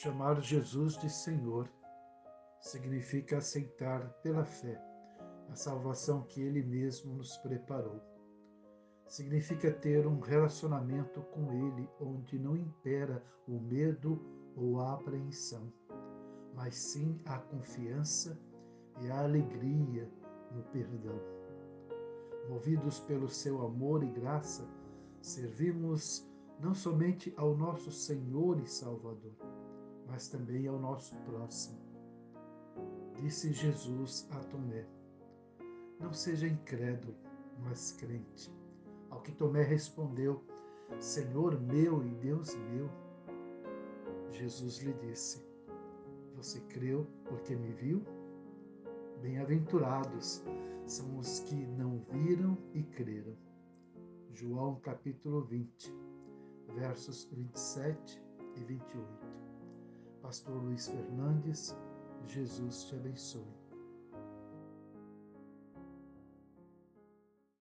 Chamar Jesus de Senhor significa aceitar pela fé a salvação que Ele mesmo nos preparou. Significa ter um relacionamento com Ele onde não impera o medo ou a apreensão, mas sim a confiança e a alegria no perdão. Movidos pelo seu amor e graça, servimos não somente ao nosso Senhor e Salvador, mas também ao nosso próximo. Disse Jesus a Tomé: Não seja incrédulo, mas crente. Ao que Tomé respondeu: Senhor meu e Deus meu. Jesus lhe disse: Você creu porque me viu? Bem-aventurados são os que não viram e creram. João capítulo 20, versos 27 e 28. Pastor Luiz Fernandes, Jesus te abençoe.